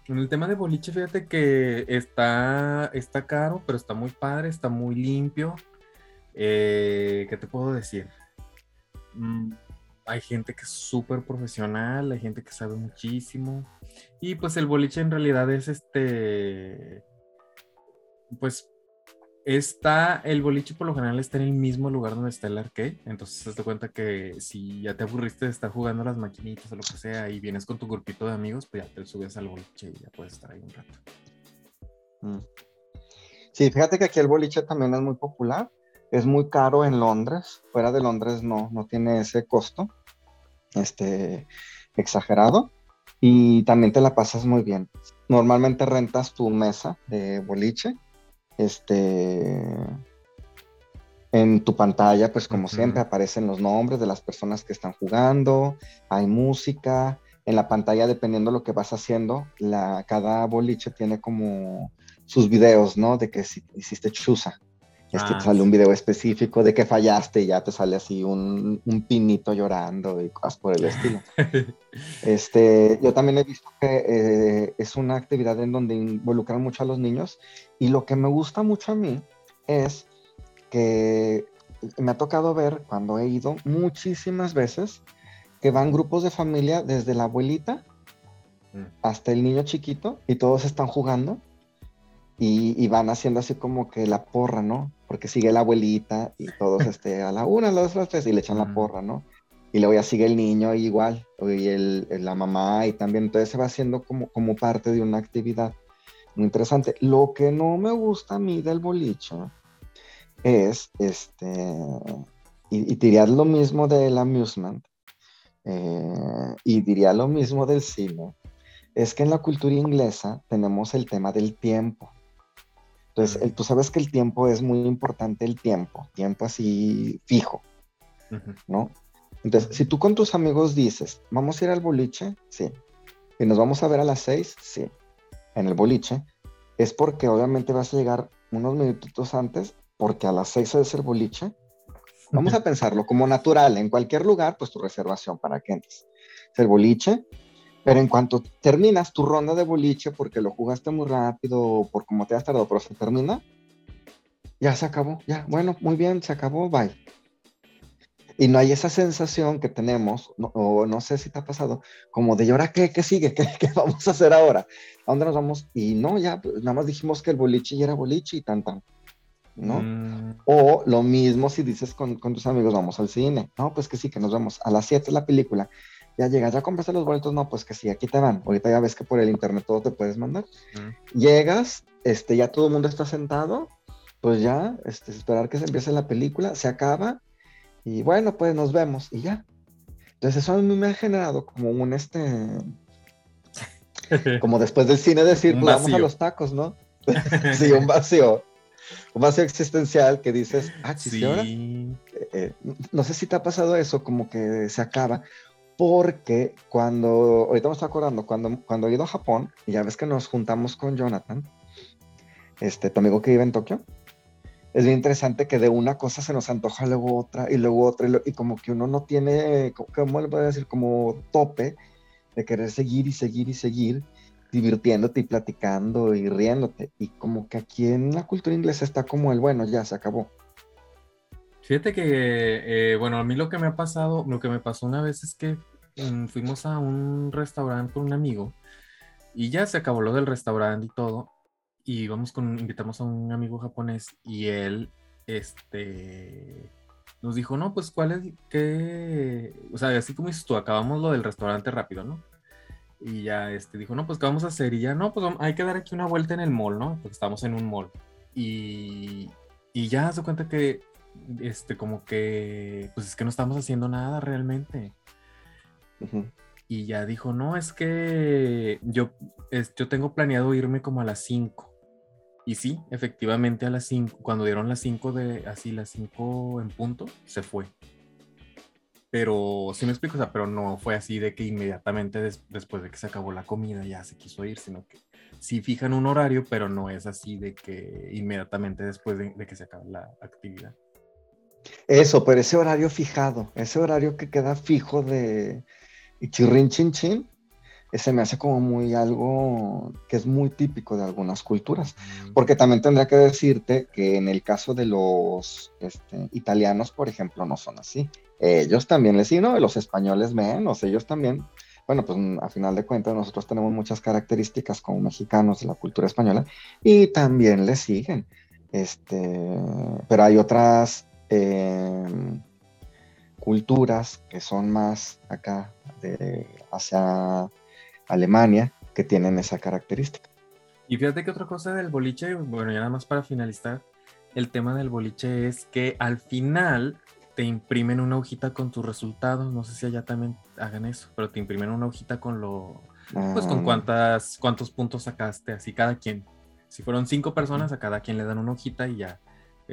En el tema de boliche, fíjate que está, está caro, pero está muy padre, está muy limpio. Eh, ¿Qué te puedo decir? Mm, hay gente que es súper profesional, hay gente que sabe muchísimo. Y pues el boliche en realidad es este, pues está, el boliche por lo general está en el mismo lugar donde está el arcade. Entonces te cuenta que si ya te aburriste de estar jugando las maquinitas o lo que sea y vienes con tu grupito de amigos, pues ya te subes al boliche y ya puedes estar ahí un rato. Mm. Sí, fíjate que aquí el boliche también es muy popular es muy caro en Londres, fuera de Londres no, no tiene ese costo este, exagerado y también te la pasas muy bien. Normalmente rentas tu mesa de boliche, este, en tu pantalla, pues como siempre aparecen los nombres de las personas que están jugando, hay música, en la pantalla dependiendo de lo que vas haciendo, la, cada boliche tiene como sus videos, ¿no? De que si hiciste chusa, es que te ah, sale un video específico de que fallaste y ya te sale así un, un pinito llorando y cosas por el estilo. este, yo también he visto que eh, es una actividad en donde involucran mucho a los niños y lo que me gusta mucho a mí es que me ha tocado ver cuando he ido muchísimas veces que van grupos de familia desde la abuelita mm. hasta el niño chiquito y todos están jugando y, van haciendo así como que la porra, ¿no? Porque sigue la abuelita y todos este, a la una, a las dos, a las tres y le echan la porra, ¿no? Y luego ya sigue el niño igual, y el, la mamá y también, entonces se va haciendo como, como parte de una actividad muy interesante. Lo que no me gusta a mí del boliche es, este, y, diría lo mismo del amusement, eh, y diría lo mismo del cine, es que en la cultura inglesa tenemos el tema del tiempo. Entonces, tú sabes que el tiempo es muy importante, el tiempo, tiempo así fijo, ¿no? Entonces, si tú con tus amigos dices, vamos a ir al boliche, sí. Y nos vamos a ver a las seis, sí. En el boliche, es porque obviamente vas a llegar unos minutitos antes, porque a las seis es el boliche. Vamos a pensarlo como natural, en cualquier lugar, pues tu reservación para que entres. Es el boliche, pero en cuanto terminas tu ronda de boliche porque lo jugaste muy rápido por como te has tardado, pero se termina, ya se acabó, ya, bueno, muy bien, se acabó, bye. Y no hay esa sensación que tenemos, o no sé si te ha pasado, como de, ¿y ahora qué, qué sigue? ¿Qué, ¿Qué, vamos a hacer ahora? ¿A dónde nos vamos? Y no, ya, pues, nada más dijimos que el boliche ya era boliche y tan, tan. ¿no? Mm. O lo mismo si dices con, con, tus amigos, vamos al cine. No, pues que sí, que nos vemos. A las 7 la película ya llegas, ya compraste los boletos, no, pues que sí, aquí te van. Ahorita ya ves que por el internet todo te puedes mandar. Llegas, este, ya todo el mundo está sentado, pues ya, este, esperar que se empiece la película, se acaba, y bueno, pues nos vemos, y ya. Entonces eso a mí me ha generado como un, este, como después del cine decir, pues vamos a los tacos, ¿no? sí, un vacío. Un vacío existencial que dices, ah, sí. Eh, eh, no sé si te ha pasado eso, como que se acaba porque cuando, ahorita me estoy acordando, cuando, cuando he ido a Japón, y ya ves que nos juntamos con Jonathan, este, tu amigo que vive en Tokio, es bien interesante que de una cosa se nos antoja luego otra y luego otra, y, como que uno no tiene, ¿cómo le puedo decir? Como tope de querer seguir y seguir y seguir divirtiéndote y platicando y riéndote. Y como que aquí en la cultura inglesa está como el, bueno, ya se acabó. Fíjate que, eh, bueno, a mí lo que me ha pasado, lo que me pasó una vez es que mm, fuimos a un restaurante con un amigo y ya se acabó lo del restaurante y todo. Y vamos con, invitamos a un amigo japonés y él, este, nos dijo, no, pues cuál es, qué, o sea, así como dices tú, acabamos lo del restaurante rápido, ¿no? Y ya, este, dijo, no, pues qué vamos a hacer. Y ya, no, pues hay que dar aquí una vuelta en el mall, ¿no? Porque estamos en un mall. Y, y ya se cuenta que este, como que, pues es que no estamos haciendo nada realmente. Y ya dijo, no, es que yo, yo tengo planeado irme como a las 5. Y sí, efectivamente a las 5, cuando dieron las 5 de, así las 5 en punto, se fue. Pero sí me explico, o sea, pero no fue así de que inmediatamente después de que se acabó la comida ya se quiso ir, sino que sí fijan un horario, pero no es así de que inmediatamente después de, que se acabe la actividad. Eso, pero ese horario fijado, ese horario que queda fijo de chirrin chin chin, ese me hace como muy algo que es muy típico de algunas culturas. Mm. Porque también tendría que decirte que en el caso de los este, italianos, por ejemplo, no son así. Ellos también les siguen, ¿no? Los españoles menos, ellos también. Bueno, pues a final de cuentas nosotros tenemos muchas características como mexicanos de la cultura española y también les siguen. Este, pero hay otras em, culturas que son más acá de, hacia Alemania que tienen esa característica. Y fíjate que otra cosa del boliche, bueno, ya nada más para finalizar, el tema del boliche es que al final te imprimen una hojita con tus resultados, no sé si allá también hagan eso, pero te imprimen una hojita con lo, pues con ah. cuántas, cuántos puntos sacaste, así cada quien. Si fueron cinco personas, a cada quien le dan una hojita y ya,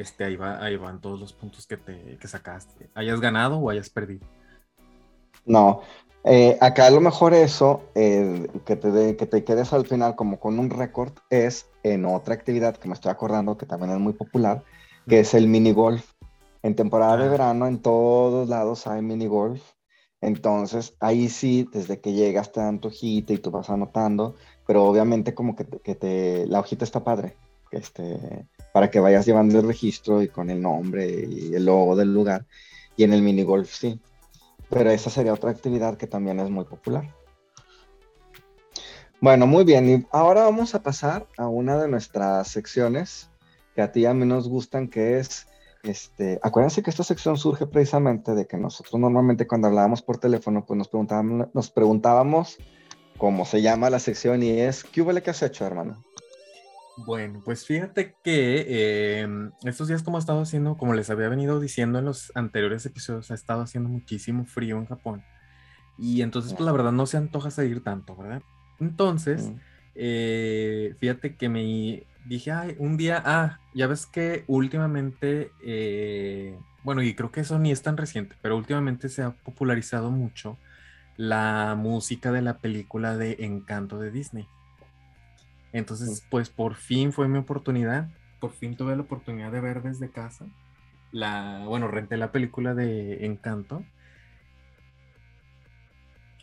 este, ahí, va, ahí van todos los puntos que, te, que sacaste, hayas ganado o hayas perdido. No, eh, acá a lo mejor eso, eh, que, te que te quedes al final como con un récord, es en otra actividad que me estoy acordando que también es muy popular, que es el mini golf. En temporada de ah. verano en todos lados hay mini golf. Entonces ahí sí, desde que llegas te dan tu hojita y tú vas anotando, pero obviamente como que, que te, la hojita está padre, este, para que vayas llevando el registro y con el nombre y el logo del lugar. Y en el mini golf sí. Pero esa sería otra actividad que también es muy popular. Bueno, muy bien. Y ahora vamos a pasar a una de nuestras secciones que a ti y a mí nos gustan, que es, este, acuérdense que esta sección surge precisamente de que nosotros normalmente cuando hablábamos por teléfono, pues nos preguntábamos, nos preguntábamos cómo se llama la sección y es, ¿qué hubo que has hecho, hermano? Bueno, pues fíjate que em, estos días como ha estado haciendo, como les había venido diciendo en los anteriores episodios, ha estado haciendo muchísimo frío en Japón. Y entonces, pues la verdad no se antoja salir tanto, ¿verdad? Entonces, eh, fíjate que me dije, ay, un día, ah, ya ves que últimamente, eh, bueno, y creo que eso ni es tan reciente, pero últimamente se ha popularizado mucho la música de la película de Encanto de Disney. Entonces, pues por fin fue mi oportunidad. Por fin tuve la oportunidad de ver desde casa. La, bueno, renté la película de Encanto.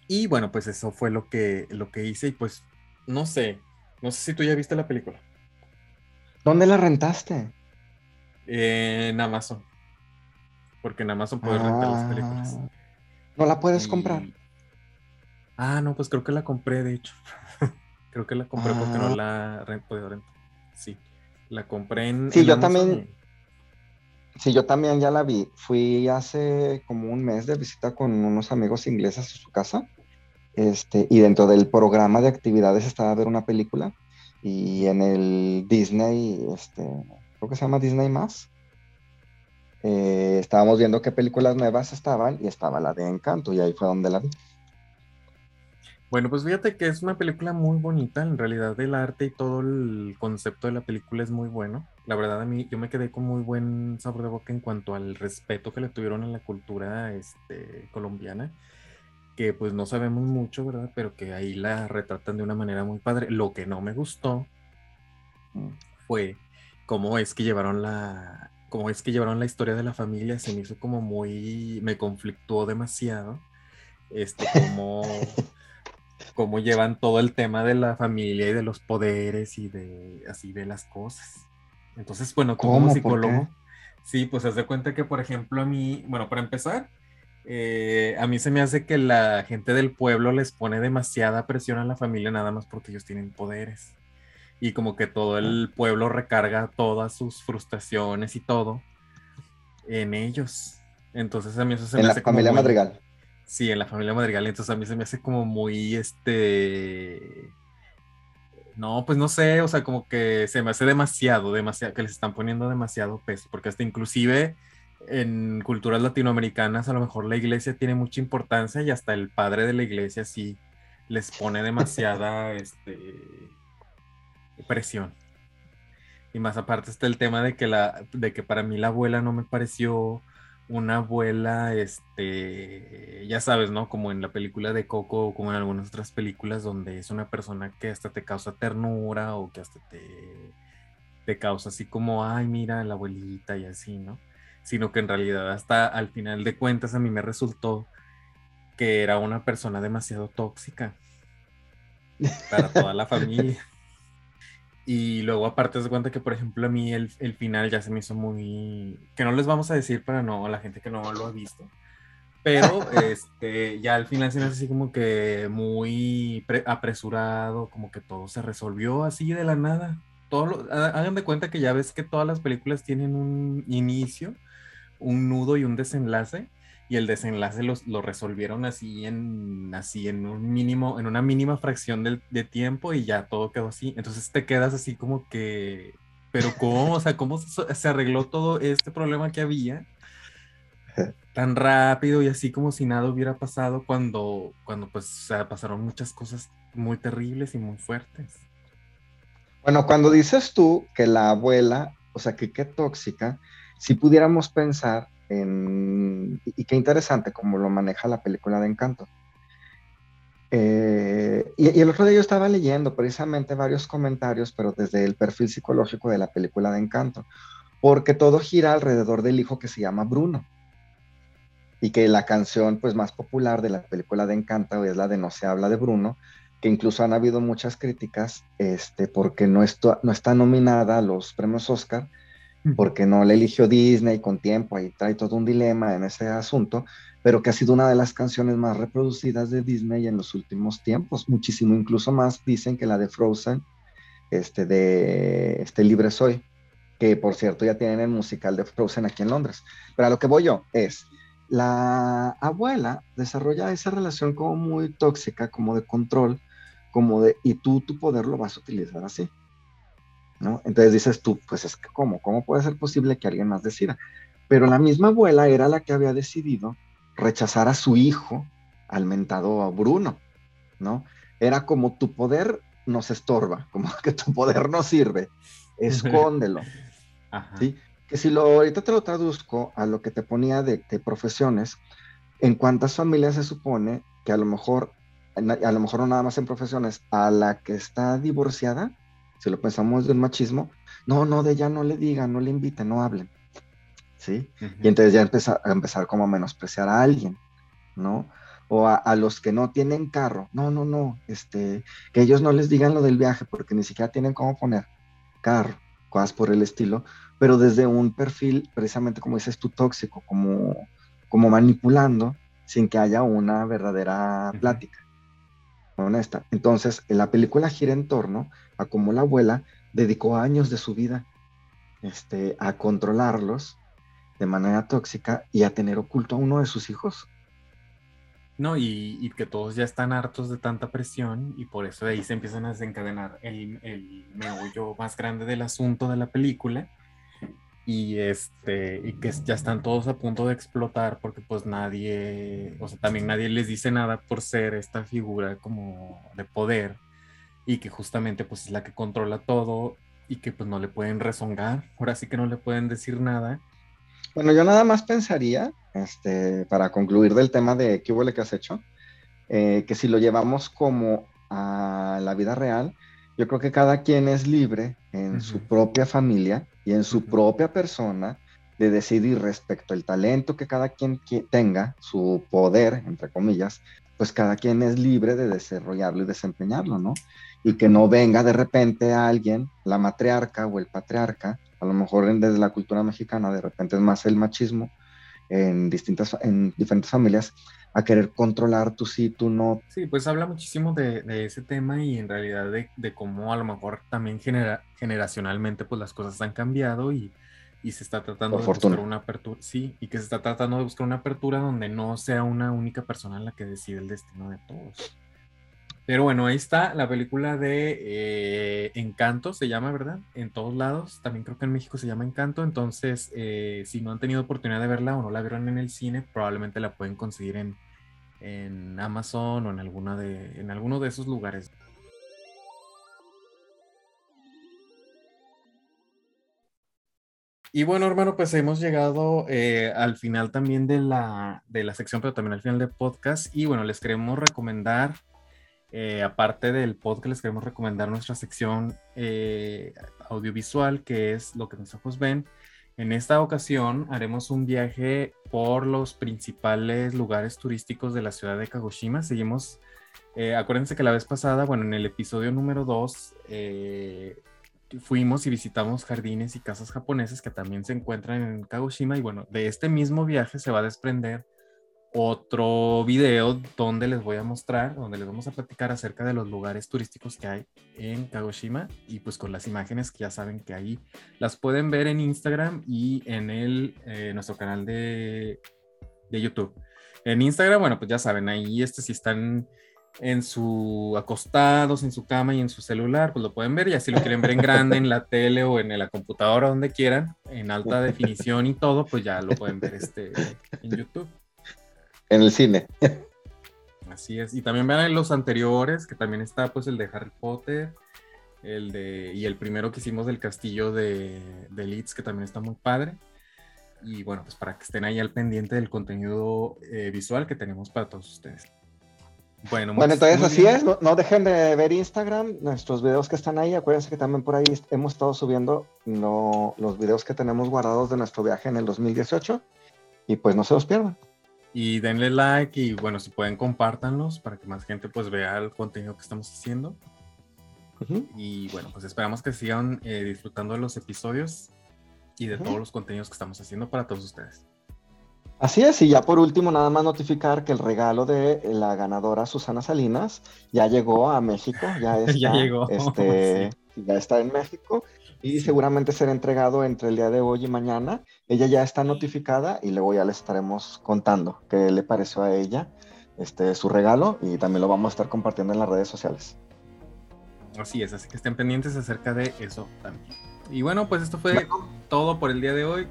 Y bueno, pues eso fue lo que, lo que hice. Y pues, no sé. No sé si tú ya viste la película. ¿Dónde la rentaste? en Amazon. Porque en Amazon puedes rentar las películas. Ah. ¿No la puedes comprar? Ah, no, pues creo que la compré, de hecho. Creo que la compré porque no la podido rentar. Sí, la compré en. Sí, yo también. Sí, yo también ya la vi. Fui hace como un mes de visita con unos amigos ingleses a su casa. Este, y dentro del programa de actividades estaba a ver una película. Y en el Disney, este, creo que se llama Disney Más. Eh, estábamos viendo qué películas nuevas estaban y estaba la de Encanto y ahí fue donde la vi. Bueno, pues fíjate que es una película muy bonita, en realidad el arte y todo el concepto de la película es muy bueno. La verdad a mí yo me quedé con muy buen sabor de boca en cuanto al respeto que le tuvieron a la cultura este, colombiana, que pues no sabemos mucho, ¿verdad? Pero que ahí la retratan de una manera muy padre. Lo que no me gustó fue cómo es que llevaron la, cómo es que llevaron la historia de la familia, se me hizo como muy, me conflictuó demasiado. Este, como cómo llevan todo el tema de la familia y de los poderes y de así de las cosas. Entonces, bueno, como psicólogo, sí, pues haz de cuenta que, por ejemplo, a mí, bueno, para empezar, eh, a mí se me hace que la gente del pueblo les pone demasiada presión a la familia nada más porque ellos tienen poderes. Y como que todo el pueblo recarga todas sus frustraciones y todo en ellos. Entonces a mí eso se me hace como familia Madrigal. Sí, en la familia Madrigal. Entonces a mí se me hace como muy, este... No, pues no sé, o sea, como que se me hace demasiado, demasiado, que les están poniendo demasiado peso, porque hasta inclusive en culturas latinoamericanas a lo mejor la iglesia tiene mucha importancia y hasta el padre de la iglesia sí les pone demasiada este, presión. Y más aparte está el tema de que, la, de que para mí la abuela no me pareció una abuela, este, ya sabes, ¿no? Como en la película de Coco o como en algunas otras películas donde es una persona que hasta te causa ternura o que hasta te, te causa así como, ay, mira, la abuelita y así, ¿no? Sino que en realidad hasta al final de cuentas a mí me resultó que era una persona demasiado tóxica para toda la familia. Y luego aparte de cuenta que, por ejemplo, a mí el, el, final ya se me hizo muy... que no les vamos a decir para no, a la gente que no lo ha visto. Pero este, ya al final se me hace así como que muy apresurado, como que todo se resolvió así de la nada. Todo lo, hagan de cuenta que ya ves que todas las películas tienen un inicio, un nudo y un desenlace y el desenlace lo resolvieron así en, así en un mínimo, en una mínima fracción de, de, tiempo y ya todo quedó así. Entonces te quedas así como que, pero ¿cómo? O sea, ¿cómo se, se arregló todo este problema que había? tan rápido y así como si nada hubiera pasado cuando, cuando pues o sea, pasaron muchas cosas muy terribles y muy fuertes. Bueno, cuando dices tú que la abuela, o sea, que qué tóxica, si pudiéramos pensar y qué interesante como lo maneja la película de Encanto. Eh, y, el otro día yo estaba leyendo precisamente varios comentarios, pero desde el perfil psicológico de la película de Encanto, porque todo gira alrededor del hijo que se llama Bruno. Y que la canción pues más popular de la película de Encanto es la de No se habla de Bruno, que incluso han habido muchas críticas este, porque no, no está nominada a los premios Oscar, porque no le eligió Disney con tiempo, ahí trae todo un dilema en ese asunto, pero que ha sido una de las canciones más reproducidas de Disney en los últimos tiempos, muchísimo, incluso más dicen que la de Frozen, este de este Libre Soy, que por cierto ya tienen el musical de Frozen aquí en Londres. Pero a lo que voy yo es, la abuela desarrolla esa relación como muy tóxica, como de control, como de, y tú tu poder lo vas a utilizar así. Entonces dices tú, pues es que ¿cómo? ¿Cómo puede ser posible que alguien más decida? Pero la misma abuela era la que había decidido rechazar a su hijo, al mentado Bruno, ¿no? Era como tu poder nos estorba, como que tu poder no sirve, escóndelo. ¿sí? Que si lo ahorita te lo traduzco a lo que te ponía de, de profesiones, ¿en cuántas familias se supone que a lo mejor, a lo mejor no nada más en profesiones, a la que está divorciada, si lo pensamos de un machismo, no, no, de ella no le digan, no le inviten, no hablen. ¿Sí? Y entonces ya empezar, a empezar como a menospreciar a alguien, ¿no? O a, los que no tienen carro, no, no, no, este, que ellos no les digan lo del viaje porque ni siquiera tienen cómo poner carro, cosas por el estilo, pero desde un perfil, precisamente como dices tú, tóxico, como, como manipulando, sin que haya una verdadera plática honesta. Entonces, la película gira en torno a cómo la abuela dedicó años de su vida este, a controlarlos de manera tóxica y a tener oculto a uno de sus hijos. No, y, que todos ya están hartos de tanta presión y por eso de ahí se empiezan a desencadenar el, el meollo más grande del asunto de la película, y este y que ya están todos a punto de explotar porque pues nadie, o sea, también nadie les dice nada por ser esta figura como de poder y que justamente pues es la que controla todo y que pues no le pueden rezongar, ahora sí que no le pueden decir nada. Bueno, yo nada más pensaría, este, para concluir del tema de qué huele que has hecho, eh, que si lo llevamos como a la vida real, yo creo que cada quien es libre en su propia familia y en su propia persona de decidir respecto al talento que cada quien tenga, su poder, entre comillas, pues cada quien es libre de desarrollarlo y desempeñarlo, ¿no? Y que no venga de repente alguien, la matriarca o el patriarca, a lo mejor desde la cultura mexicana, de repente es más el machismo en, distintas, en diferentes familias, a querer controlar tu sí, tu no. Sí, pues habla muchísimo de, de ese tema y en realidad de, de cómo a lo mejor también genera, generacionalmente pues las cosas han cambiado y, y se está tratando de buscar una apertura, sí, y que se está tratando de buscar una apertura donde no sea una única persona la que decide el destino de todos. Pero bueno, ahí está la película de eh, Encanto, se llama, ¿verdad? En todos lados. También creo que en México se llama Encanto. Entonces, eh, si no han tenido oportunidad de verla o no la vieron en el cine, probablemente la pueden conseguir en, en Amazon o en, alguna de, en alguno de esos lugares. Y bueno, hermano, pues hemos llegado eh, al final también de la, de la sección, pero también al final del podcast. Y bueno, les queremos recomendar, eh, aparte del podcast, les queremos recomendar nuestra sección eh, audiovisual, que es lo que mis ojos ven. En esta ocasión haremos un viaje por los principales lugares turísticos de la ciudad de Kagoshima. Seguimos, acuérdense que la vez pasada, bueno, en el episodio número 2, fuimos y visitamos jardines y casas japonesas que también se encuentran en Kagoshima y bueno, de este mismo viaje se va a desprender otro video donde les voy a mostrar, donde les vamos a platicar acerca de los lugares turísticos que hay en Kagoshima y pues con las imágenes que ya saben que ahí las pueden ver en Instagram y en el, eh, nuestro canal de, de YouTube. En Instagram, bueno, pues ya saben, ahí este si están en su acostados, en su cama y en su celular, pues lo pueden ver. Y si lo quieren ver en grande, en la tele o en la computadora, donde quieran, en alta definición y todo, pues ya lo pueden ver este, en YouTube. En el cine. Así es. Y también vean los anteriores, que también está pues el de Harry Potter, el de, y el primero que hicimos del castillo de, de Leeds, que también está muy padre. Y bueno, pues para que estén ahí al pendiente del contenido eh, visual que tenemos para todos ustedes. Bueno, bueno entonces así es, no, dejen de ver Instagram, nuestros videos que están ahí, acuérdense que también por ahí hemos estado subiendo los videos que tenemos guardados de nuestro viaje en el 2018 y pues no se los pierdan. Y denle like y bueno, si pueden compártanlos para que más gente pues vea el contenido que estamos haciendo. Y bueno, pues esperamos que sigan eh, disfrutando de los episodios y de todos los contenidos que estamos haciendo para todos ustedes. Así es, y ya por último, nada más notificar que el regalo de la ganadora Susana Salinas ya llegó a México, ya está, ya llegó. Este, ya está en México y seguramente será entregado entre el día de hoy y mañana. Ella ya está notificada y luego ya les estaremos contando qué le pareció a ella este, su regalo y también lo vamos a estar compartiendo en las redes sociales. Así es, así que estén pendientes acerca de eso también. Y bueno, pues esto fue todo por el día de hoy.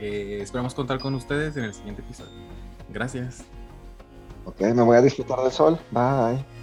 Eh, esperamos contar con ustedes en el siguiente episodio. Gracias. Ok, me voy a disfrutar del sol. Bye.